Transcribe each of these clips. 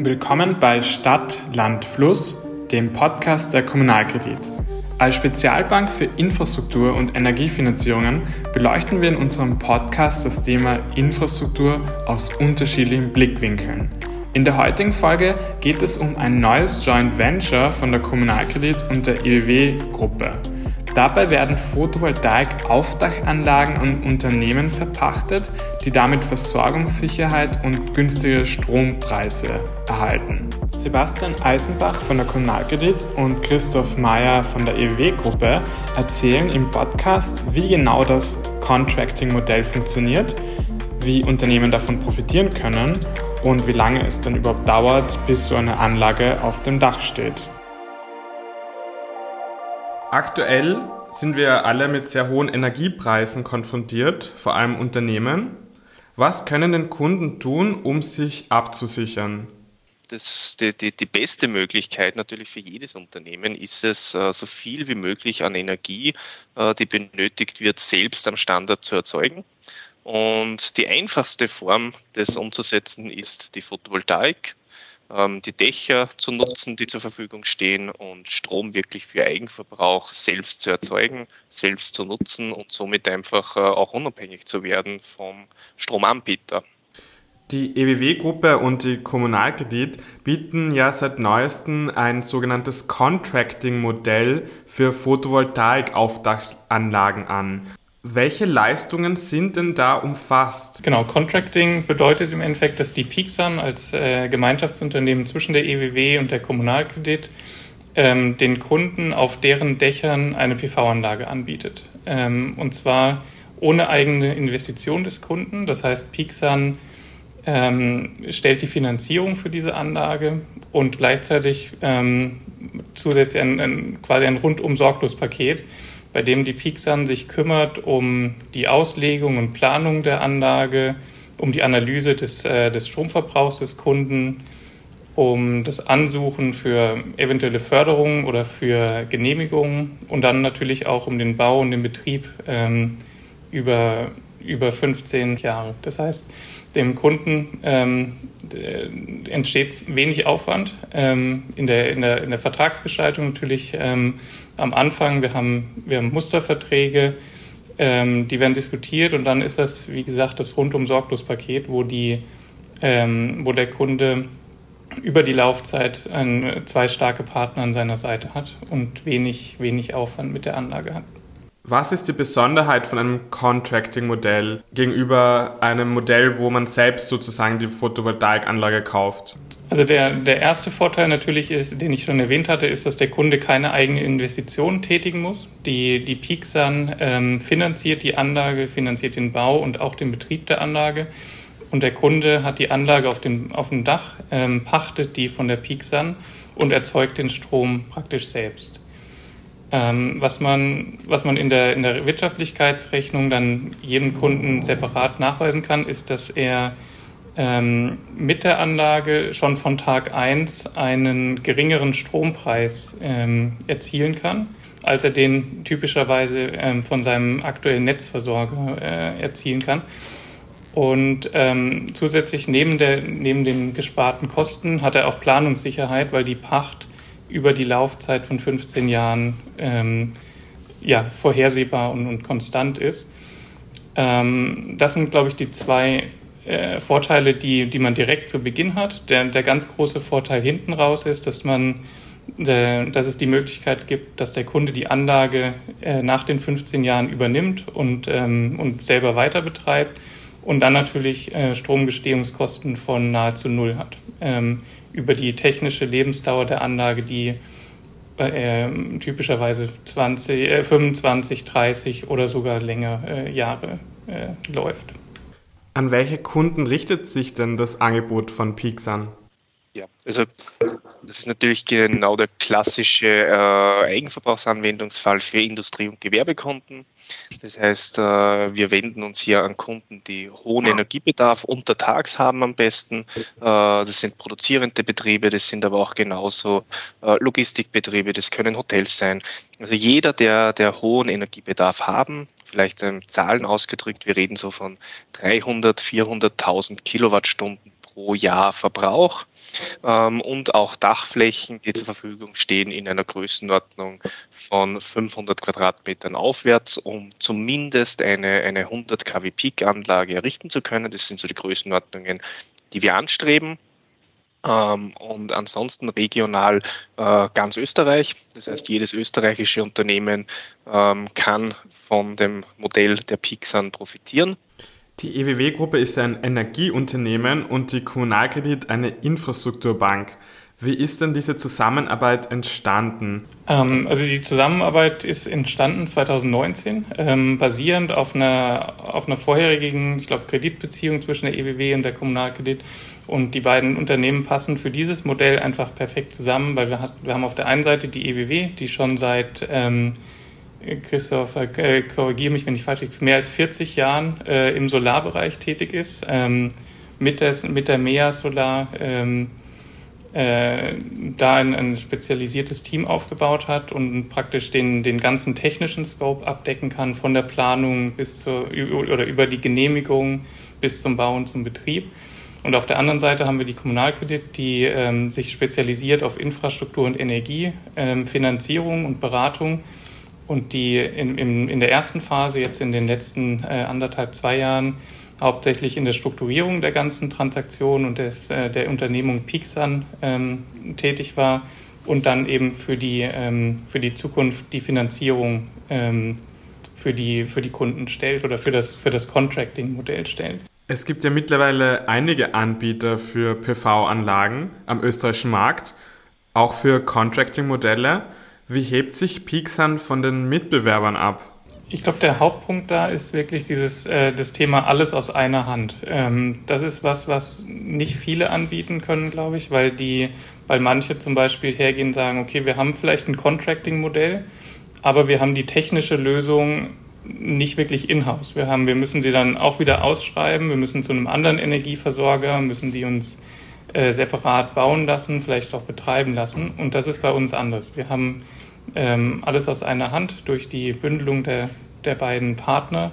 Willkommen bei Stadt, Land, Fluss, dem Podcast der Kommunalkredit. Als Spezialbank für Infrastruktur und Energiefinanzierungen beleuchten wir in unserem Podcast das Thema Infrastruktur aus unterschiedlichen Blickwinkeln. In der heutigen Folge geht es um ein neues Joint Venture von der Kommunalkredit und der IWW-Gruppe. Dabei werden Photovoltaik-Aufdachanlagen an Unternehmen verpachtet, die damit Versorgungssicherheit und günstige Strompreise erhalten. Sebastian Eisenbach von der Kommunalkredit und Christoph Meyer von der EW-Gruppe erzählen im Podcast, wie genau das Contracting-Modell funktioniert, wie Unternehmen davon profitieren können und wie lange es dann überhaupt dauert, bis so eine Anlage auf dem Dach steht. Aktuell sind wir alle mit sehr hohen Energiepreisen konfrontiert, vor allem Unternehmen. Was können denn Kunden tun, um sich abzusichern? Das, die, die, die, beste Möglichkeit natürlich für jedes Unternehmen ist es, äh, so viel wie möglich an Energie, äh, die benötigt wird, selbst am Standort zu erzeugen. Und die einfachste Form, das umzusetzen, ist die Photovoltaik. Ähm, die Dächer zu nutzen, die zur Verfügung stehen und Strom wirklich für Eigenverbrauch selbst zu erzeugen, selbst zu nutzen und somit einfach äh, auch unabhängig zu werden vom Stromanbieter. Die EWW-Gruppe und die Kommunalkredit bieten ja seit neuestem ein sogenanntes Contracting-Modell für Photovoltaik-Aufdachanlagen an. Welche Leistungen sind denn da umfasst? Genau, Contracting bedeutet im Endeffekt, dass die Pixan als äh, Gemeinschaftsunternehmen zwischen der EWW und der Kommunalkredit ähm, den Kunden auf deren Dächern eine PV-Anlage anbietet. Ähm, und zwar ohne eigene Investition des Kunden. Das heißt, Pixan ähm, stellt die Finanzierung für diese Anlage und gleichzeitig ähm, zusätzlich ein, ein, quasi ein rundum sorglos Paket bei dem die Pixan sich kümmert um die Auslegung und Planung der Anlage, um die Analyse des, äh, des Stromverbrauchs des Kunden, um das Ansuchen für eventuelle Förderungen oder für Genehmigungen und dann natürlich auch um den Bau und den Betrieb ähm, über, über 15 Jahre. Das heißt, dem Kunden ähm, entsteht wenig Aufwand ähm, in, der, in, der, in der Vertragsgestaltung natürlich ähm, am Anfang. Wir haben, wir haben Musterverträge, ähm, die werden diskutiert und dann ist das, wie gesagt, das rundum sorglos Paket, wo, die, ähm, wo der Kunde über die Laufzeit ein, zwei starke Partner an seiner Seite hat und wenig, wenig Aufwand mit der Anlage hat. Was ist die Besonderheit von einem Contracting-Modell gegenüber einem Modell, wo man selbst sozusagen die Photovoltaikanlage kauft? Also der, der erste Vorteil natürlich ist, den ich schon erwähnt hatte, ist, dass der Kunde keine eigene Investition tätigen muss. Die, die Pixan ähm, finanziert die Anlage, finanziert den Bau und auch den Betrieb der Anlage. Und der Kunde hat die Anlage auf dem, auf dem Dach, ähm, pachtet die von der Pixan und erzeugt den Strom praktisch selbst. Ähm, was man, was man in, der, in der Wirtschaftlichkeitsrechnung dann jedem Kunden separat nachweisen kann, ist, dass er ähm, mit der Anlage schon von Tag 1 einen geringeren Strompreis ähm, erzielen kann, als er den typischerweise ähm, von seinem aktuellen Netzversorger äh, erzielen kann. Und ähm, zusätzlich neben, der, neben den gesparten Kosten hat er auch Planungssicherheit, weil die Pacht über die Laufzeit von 15 Jahren ähm, ja, vorhersehbar und, und konstant ist. Ähm, das sind, glaube ich, die zwei äh, Vorteile, die, die man direkt zu Beginn hat. Der, der ganz große Vorteil hinten raus ist, dass man äh, dass es die Möglichkeit gibt, dass der Kunde die Anlage äh, nach den 15 Jahren übernimmt und, ähm, und selber weiter betreibt und dann natürlich äh, Stromgestehungskosten von nahezu null hat. Ähm, über die technische Lebensdauer der Anlage, die äh, typischerweise 20, äh, 25, 30 oder sogar länger äh, Jahre äh, läuft. An welche Kunden richtet sich denn das Angebot von Pixan? Ja, also das ist natürlich genau der klassische äh, Eigenverbrauchsanwendungsfall für Industrie- und Gewerbekunden. Das heißt, äh, wir wenden uns hier an Kunden, die hohen Energiebedarf untertags haben am besten. Äh, das sind produzierende Betriebe, das sind aber auch genauso äh, Logistikbetriebe, das können Hotels sein. Also jeder, der, der hohen Energiebedarf haben, vielleicht ähm, Zahlen ausgedrückt, wir reden so von 300, 400.000 Kilowattstunden pro Jahr Verbrauch ähm, und auch Dachflächen, die zur Verfügung stehen in einer Größenordnung von 500 Quadratmetern aufwärts, um zumindest eine, eine 100 kW Peak-Anlage errichten zu können. Das sind so die Größenordnungen, die wir anstreben. Ähm, und ansonsten regional äh, ganz Österreich. Das heißt, jedes österreichische Unternehmen ähm, kann von dem Modell der Pixan profitieren. Die EWW-Gruppe ist ein Energieunternehmen und die Kommunalkredit eine Infrastrukturbank. Wie ist denn diese Zusammenarbeit entstanden? Ähm, also die Zusammenarbeit ist entstanden 2019, ähm, basierend auf einer, auf einer vorherigen, ich glaube, Kreditbeziehung zwischen der EWW und der Kommunalkredit. Und die beiden Unternehmen passen für dieses Modell einfach perfekt zusammen, weil wir, hat, wir haben auf der einen Seite die EWW, die schon seit ähm, Christoph, äh, korrigiere mich, wenn ich falsch liege, mehr als 40 Jahren äh, im Solarbereich tätig ist, ähm, mit, des, mit der MEA Solar ähm, äh, da ein, ein, spezialisiertes Team aufgebaut hat und praktisch den, den ganzen technischen Scope abdecken kann, von der Planung bis zur oder über die Genehmigung bis zum Bau und zum Betrieb. Und auf der anderen Seite haben wir die Kommunalkredit, die ähm, sich spezialisiert auf Infrastruktur und Energie, ähm, Finanzierung und Beratung und die in, in, in der ersten Phase, jetzt in den letzten äh, anderthalb, zwei Jahren, hauptsächlich in der Strukturierung der ganzen Transaktionen und des, äh, der Unternehmung Pixan ähm, tätig war und dann eben für die, ähm, für die Zukunft die Finanzierung ähm, für, die, für die Kunden stellt oder für das, für das Contracting-Modell stellt. Es gibt ja mittlerweile einige Anbieter für PV-Anlagen am österreichischen Markt, auch für Contracting-Modelle. Wie hebt sich Pixan von den Mitbewerbern ab? Ich glaube, der Hauptpunkt da ist wirklich dieses äh, das Thema alles aus einer Hand. Ähm, das ist was, was nicht viele anbieten können, glaube ich, weil die, weil manche zum Beispiel hergehen und sagen, okay, wir haben vielleicht ein Contracting-Modell, aber wir haben die technische Lösung nicht wirklich in-house. Wir haben, wir müssen sie dann auch wieder ausschreiben, wir müssen zu einem anderen Energieversorger, müssen die uns äh, separat bauen lassen, vielleicht auch betreiben lassen. Und das ist bei uns anders. Wir haben ähm, alles aus einer Hand durch die Bündelung der, der beiden Partner.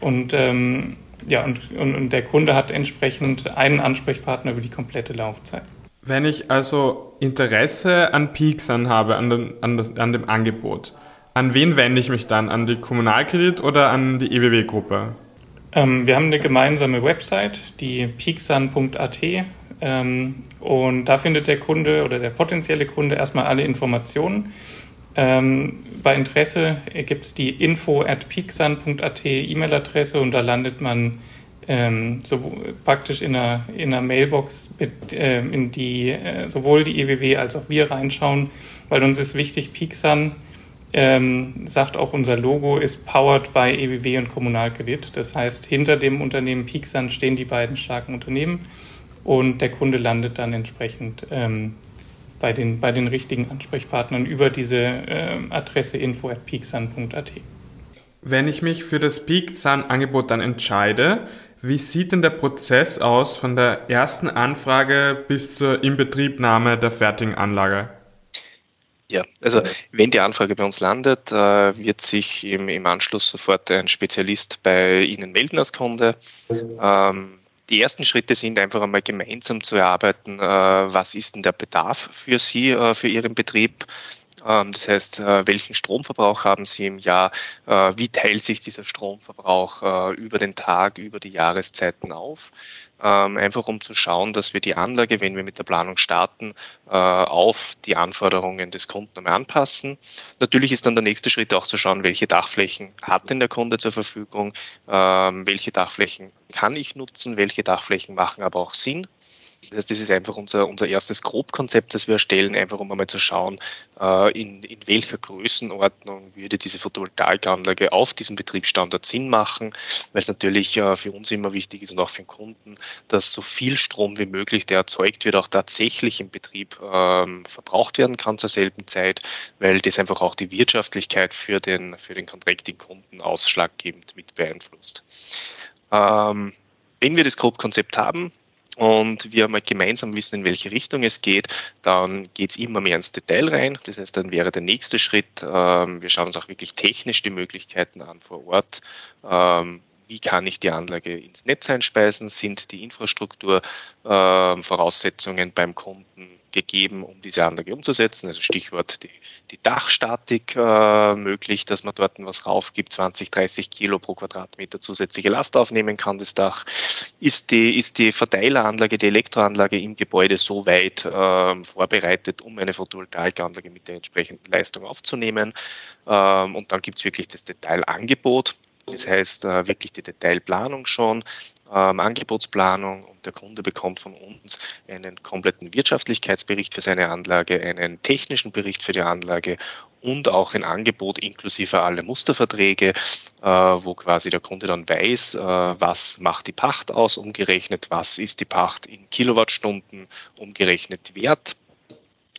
Und, ähm, ja, und, und, und der Kunde hat entsprechend einen Ansprechpartner über die komplette Laufzeit. Wenn ich also Interesse an Peaksan habe, an, den, an, das, an dem Angebot, an wen wende ich mich dann? An die Kommunalkredit oder an die EWW-Gruppe? Ähm, wir haben eine gemeinsame Website, die peaksan.at. Ähm, und da findet der Kunde oder der potenzielle Kunde erstmal alle Informationen. Ähm, bei Interesse gibt es die info at peaksun.at E-Mail-Adresse und da landet man ähm, so praktisch in einer, in einer Mailbox, mit, äh, in die äh, sowohl die EWW als auch wir reinschauen, weil uns ist wichtig, Peaksun ähm, sagt auch unser Logo ist powered by EWW und Kommunalkredit. Das heißt, hinter dem Unternehmen Peaksun stehen die beiden starken Unternehmen und der Kunde landet dann entsprechend ähm, bei, den, bei den richtigen Ansprechpartnern über diese äh, Adresse info at peaksun.at. Wenn ich mich für das PeakSun-Angebot dann entscheide, wie sieht denn der Prozess aus von der ersten Anfrage bis zur Inbetriebnahme der fertigen Anlage? Ja, also wenn die Anfrage bei uns landet, äh, wird sich im, im Anschluss sofort ein Spezialist bei Ihnen melden als Kunde. Ähm, die ersten Schritte sind einfach einmal gemeinsam zu erarbeiten, äh, was ist denn der Bedarf für Sie, äh, für Ihren Betrieb. Ähm, das heißt, äh, welchen Stromverbrauch haben Sie im Jahr? Wie teilt sich dieser Stromverbrauch über den Tag, über die Jahreszeiten auf? Ähm, einfach um zu schauen, dass wir die Anlage, wenn wir mit der Planung starten, äh, auf die Anforderungen des Kunden anpassen. Natürlich ist dann der nächste Schritt auch zu schauen, welche Dachflächen hat denn der Kunde zur Verfügung, ähm, welche Dachflächen kann ich nutzen, welche Dachflächen machen aber auch Sinn. Das das ist einfach unser, unser erstes Grobkonzept, das wir erstellen, einfach um einmal zu schauen, äh, in, in welcher Größenordnung würde diese Photovoltaikanlage auf diesem Betriebsstandort Sinn machen, weil es natürlich äh, für uns immer wichtig ist und auch für den Kunden, dass so viel Strom wie möglich, der erzeugt wird, auch tatsächlich im Betrieb ähm, verbraucht werden kann zur selben Zeit, weil das einfach auch die Wirtschaftlichkeit für den, für den Contracting-Kunden ausschlaggebend mit beeinflusst. Ähm, wenn wir das Grobkonzept haben, und wir mal gemeinsam wissen, in welche Richtung es geht, dann geht es immer mehr ins Detail rein. Das heißt, dann wäre der nächste Schritt, ähm, wir schauen uns auch wirklich technisch die Möglichkeiten an vor Ort. Ähm, wie kann ich die Anlage ins Netz einspeisen, sind die Infrastrukturvoraussetzungen äh, beim Kunden gegeben, um diese Anlage umzusetzen. Also Stichwort die, die Dachstatik äh, möglich, dass man dort was raufgibt, 20, 30 Kilo pro Quadratmeter zusätzliche Last aufnehmen kann, das Dach. Ist die, ist die Verteileranlage, die Elektroanlage im Gebäude so weit äh, vorbereitet, um eine Photovoltaikanlage mit der entsprechenden Leistung aufzunehmen? Ähm, und dann gibt es wirklich das Detailangebot. Das heißt äh, wirklich die Detailplanung schon, ähm, Angebotsplanung und der Kunde bekommt von uns einen kompletten Wirtschaftlichkeitsbericht für seine Anlage, einen technischen Bericht für die Anlage und auch ein Angebot inklusive alle Musterverträge, äh, wo quasi der Kunde dann weiß, äh, was macht die Pacht aus, umgerechnet, was ist die Pacht in Kilowattstunden umgerechnet wert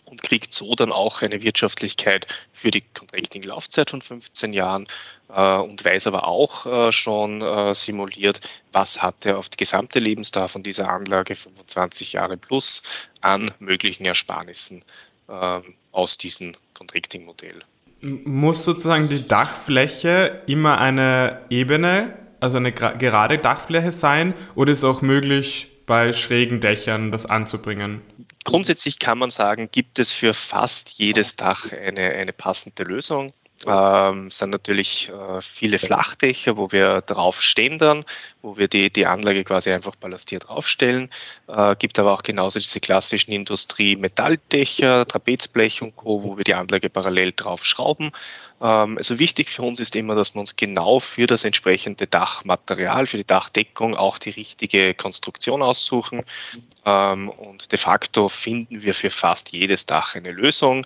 und kriegt so dann auch eine Wirtschaftlichkeit für die Contracting-Laufzeit von 15 Jahren äh, und weiß aber auch äh, schon äh, simuliert, was hat er auf die gesamte Lebensdauer von dieser Anlage 25 Jahre plus an möglichen Ersparnissen ähm, aus diesem Contracting-Modell. Muss sozusagen die Dachfläche immer eine Ebene, also eine gerade Dachfläche sein oder ist es auch möglich, bei schrägen Dächern das anzubringen? Grundsätzlich kann man sagen, gibt es für fast jedes Dach eine, eine passende Lösung. Ähm, sind natürlich äh, viele Flachdächer, wo wir drauf stehen dann, wo wir die, die Anlage quasi einfach ballastiert draufstellen. Äh, gibt aber auch genauso diese klassischen Industrie-Metalldächer, Trapezblech und Co., wo wir die Anlage parallel drauf schrauben. Ähm, also wichtig für uns ist immer, dass wir uns genau für das entsprechende Dachmaterial, für die Dachdeckung auch die richtige Konstruktion aussuchen. Ähm, und de facto finden wir für fast jedes Dach eine Lösung.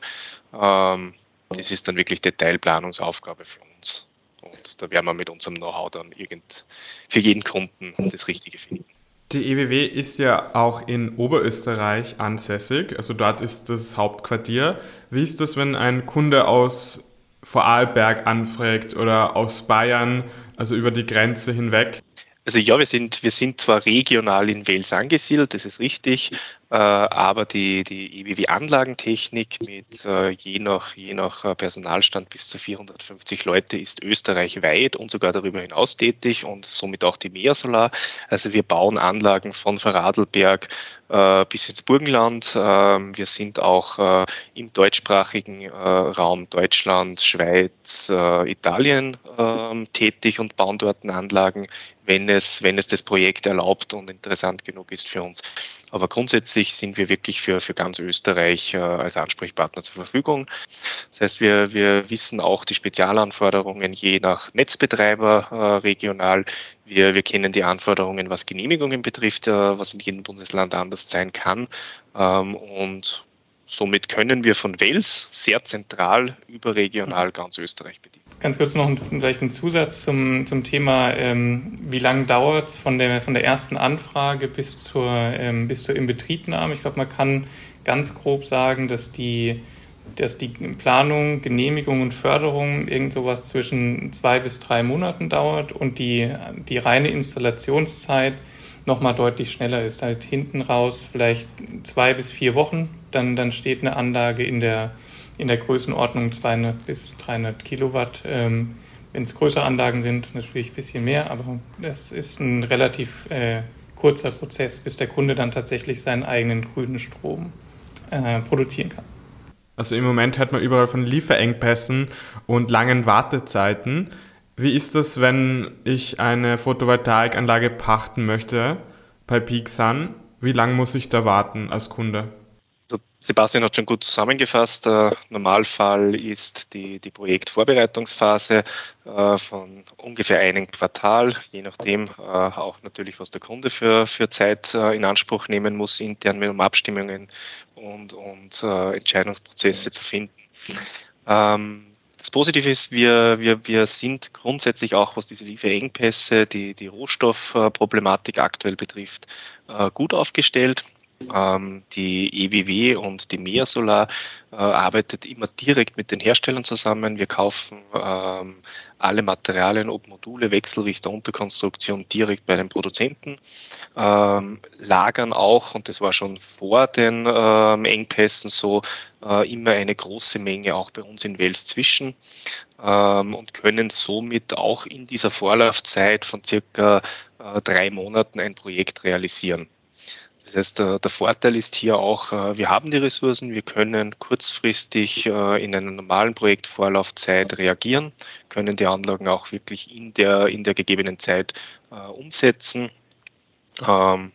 Ähm, das ist dann wirklich Detailplanungsaufgabe für uns. Und da werden wir mit unserem Know-how dann irgend für jeden Kunden das Richtige finden. Die EWW ist ja auch in Oberösterreich ansässig, also dort ist das Hauptquartier. Wie ist das, wenn ein Kunde aus Vorarlberg anfragt oder aus Bayern, also über die Grenze hinweg? Also ja, wir sind, wir sind zwar regional in Wels angesiedelt, das ist richtig, aber die, die EWW-Anlagentechnik mit äh, je, nach, je nach äh, Personalstand bis zu 450 Leute ist österreichweit und sogar darüber hinaus tätig und somit auch die Meersolar. Also wir bauen Anlagen von Vorarlberg äh, bis ins Burgenland. Ähm, wir sind auch äh, im deutschsprachigen äh, Raum Deutschland, Schweiz, Italien ähm, tätig und bauen dort Anlagen wenn es, wenn es das Projekt erlaubt und interessant genug ist für uns. Aber grundsätzlich sind wir wirklich für, für ganz Österreich äh, als Ansprechpartner zur Verfügung. Das heißt, wir, wir wissen auch die Spezialanforderungen je nach Netzbetreiber äh, regional. Wir, wir kennen die Anforderungen, was Genehmigungen betrifft, äh, was in jedem Bundesland anders sein kann. Ähm, und Somit können wir von Wels sehr zentral überregional ganz Österreich bedienen. Ganz kurz noch vielleicht ein Zusatz zum, zum Thema, ähm, wie lange dauert es von der, von der ersten Anfrage bis zur, ähm, bis zur Inbetriebnahme? Ich glaube, man kann ganz grob sagen, dass die, dass die Planung, Genehmigung und Förderung irgend sowas zwischen zwei bis drei Monaten dauert und die, die reine Installationszeit nochmal deutlich schneller ist. Halt hinten raus vielleicht zwei bis vier Wochen, dann, dann steht eine Anlage in der, in der Größenordnung 200 bis 300 Kilowatt. Ähm, Wenn es größere Anlagen sind, natürlich ein bisschen mehr, aber das ist ein relativ äh, kurzer Prozess, bis der Kunde dann tatsächlich seinen eigenen grünen Strom äh, produzieren kann. Also im Moment hört man überall von Lieferengpässen und langen Wartezeiten. Wie ist das, wenn ich eine Photovoltaikanlage pachten möchte bei Peak Sun? Wie lange muss ich da warten als Kunde? Sebastian hat schon gut zusammengefasst. Der Normalfall ist die, die Projektvorbereitungsphase äh, von ungefähr einem Quartal, je nachdem äh, auch natürlich, was der Kunde für, für Zeit äh, in Anspruch nehmen muss, intern um Abstimmungen und, und Entscheidungsprozesse zu finden. Ähm, das Positive ist, wir, wir, wir sind grundsätzlich auch, was diese Lieferengpässe, die, die Rohstoffproblematik aktuell betrifft, äh, gut aufgestellt. Ähm, die EWW und die Mea Solar äh, arbeitet immer direkt mit den Herstellern zusammen. Wir kaufen ähm, alle Materialien, ob Module, Wechselrichter, Unterkonstruktion direkt bei den Produzenten, ähm, lagern auch, und das war schon vor den Engpässen so, äh, immer eine große Menge auch bei uns in Wels zwischen und können somit auch in dieser Vorlaufzeit von circa äh, drei Monaten ein Projekt realisieren. Das heißt, der, der, Vorteil ist hier auch, äh, wir haben die Ressourcen, wir können kurzfristig äh, in einer normalen Projektvorlaufzeit reagieren, können die Anlagen auch wirklich in der, in der gegebenen Zeit äh, umsetzen. Ähm,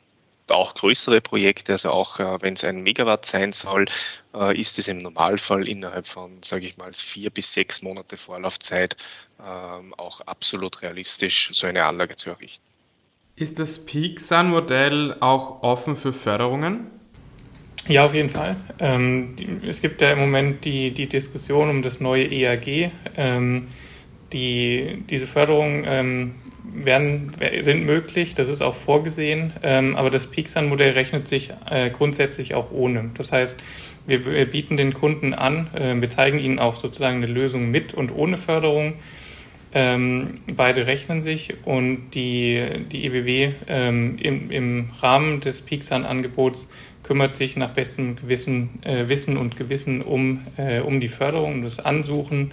auch größere Projekte, also auch wenn es ein Megawatt sein soll, ist es im Normalfall innerhalb von, sage ich mal, vier bis sechs Monate Vorlaufzeit ähm, auch absolut realistisch, so eine Anlage zu errichten. Ist das Peak Sun Modell auch offen für Förderungen? Ja, auf jeden Fall. Ähm, die, es gibt ja im Moment die, die Diskussion um das neue EAG. Ähm, die, diese Förderungen ähm, werden, sind möglich, das ist auch vorgesehen, ähm, aber das Peak Sun Modell rechnet sich äh, grundsätzlich auch ohne. Das heißt, wir, wir bieten den Kunden an, äh, wir zeigen ihnen auch sozusagen eine Lösung mit und ohne Förderung ähm, beide rechnen sich und die, die EBW ähm, im, im Rahmen des Peaksan-Angebots kümmert sich nach bestem Gewissen, äh, Wissen und Gewissen um, äh, um die Förderung, das Ansuchen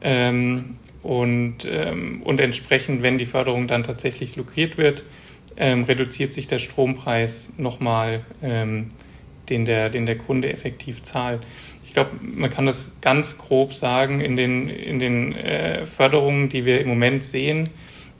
ähm, und, ähm, und entsprechend, wenn die Förderung dann tatsächlich lukriert wird, ähm, reduziert sich der Strompreis nochmal, ähm, den, der, den der Kunde effektiv zahlt glaube, man kann das ganz grob sagen, in den, in den äh, Förderungen, die wir im Moment sehen,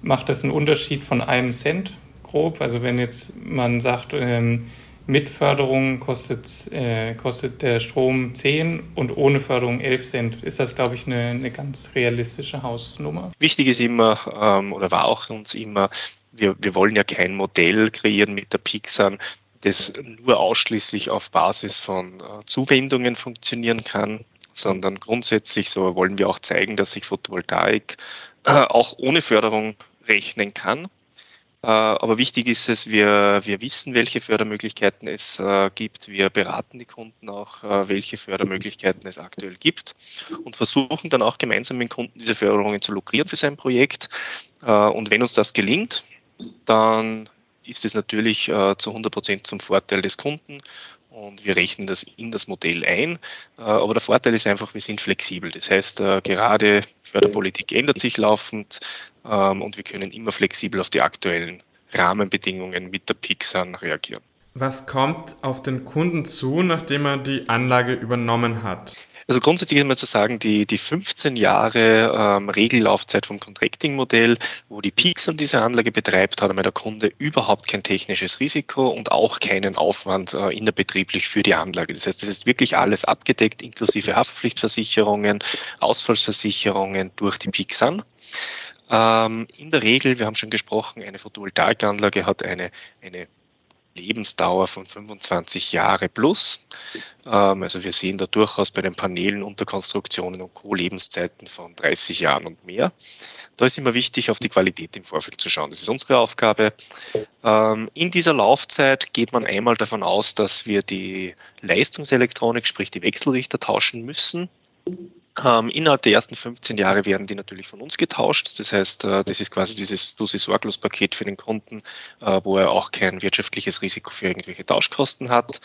macht das einen Unterschied von einem Cent grob. Also wenn jetzt man sagt, ähm, mit Förderung kostet, äh, kostet der Strom 10 und ohne Förderung 11 Cent, ist das, glaube ich, eine, eine ganz realistische Hausnummer. Wichtig ist immer, ähm, oder war auch uns immer, wir, wir wollen ja kein Modell kreieren mit der Pixan, das nur ausschließlich auf Basis von äh, Zuwendungen funktionieren kann, sondern grundsätzlich so wollen wir auch zeigen, dass sich Photovoltaik äh, auch ohne Förderung rechnen kann. Äh, aber wichtig ist es, wir, wir wissen, welche Fördermöglichkeiten es gibt. Wir beraten die Kunden auch, welche Fördermöglichkeiten es aktuell gibt und versuchen dann auch gemeinsam mit Kunden diese Förderungen zu lukrieren für sein Projekt. Und wenn uns das gelingt, dann ist es natürlich äh, zu 100 Prozent zum Vorteil des Kunden und wir rechnen das in das Modell ein. Äh, aber der Vorteil ist einfach, wir sind flexibel. Das heißt, äh, gerade Förderpolitik ändert sich laufend ähm, und wir können immer flexibel auf die aktuellen Rahmenbedingungen mit der Pixan reagieren. Was kommt auf den Kunden zu, nachdem er die Anlage übernommen hat? Also grundsätzlich ist mal zu sagen, die, die 15 Jahre ähm, Regellaufzeit vom Contracting-Modell, wo die Peaks an dieser Anlage betreibt, hat einmal der Kunde überhaupt kein technisches Risiko und auch keinen Aufwand äh, innerbetrieblich für die Anlage. Das heißt, es ist wirklich alles abgedeckt, inklusive Haftpflichtversicherungen, Ausfallsversicherungen durch die Peaks an. Ähm, in der Regel, wir haben schon gesprochen, eine Photovoltaikanlage hat eine, eine Lebensdauer von 25 Jahre plus. Ähm, also wir sehen da durchaus bei den Paneelen Unterkonstruktionen und Co. Lebenszeiten von 30 Jahren und mehr. Da ist immer wichtig, auf die Qualität im Vorfeld zu schauen. Das ist unsere Aufgabe. Ähm, in dieser Laufzeit geht man einmal davon aus, dass wir die Leistungselektronik, sprich die Wechselrichter tauschen müssen. Innerhalb der ersten 15 Jahre werden die natürlich von uns getauscht. Das heißt, äh, das ist quasi dieses Dusi sorglos Paket für den Kunden, äh, wo er auch kein wirtschaftliches Risiko für irgendwelche Tauschkosten hat.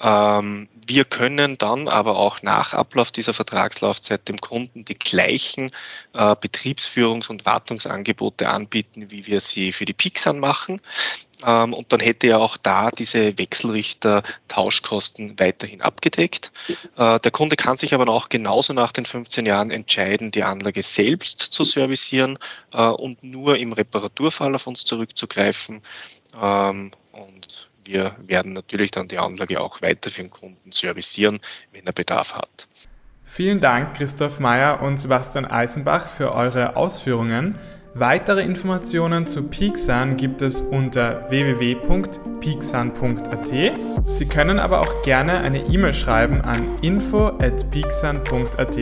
Ähm, wir können dann aber auch nach Ablauf dieser Vertragslaufzeit dem Kunden die gleichen äh, Betriebsführungs- und Wartungsangebote anbieten, wie wir sie für die Pixan machen. Ähm, und dann hätte er auch da diese Wechselrichter-Tauschkosten weiterhin abgedeckt. Äh, der Kunde kann sich aber auch genauso nach den 15 Jahren entscheiden, die Anlage selbst zu servicieren äh, und nur im Reparaturfall auf uns zurückzugreifen. Ähm, und wir werden natürlich dann die Anlage auch weiter für den Kunden servicieren, wenn er Bedarf hat. Vielen Dank, Christoph Meyer und Sebastian Eisenbach, für eure Ausführungen. Weitere Informationen zu Peaksun gibt es unter www.peaksun.at. Sie können aber auch gerne eine E-Mail schreiben an info@peaksun.at.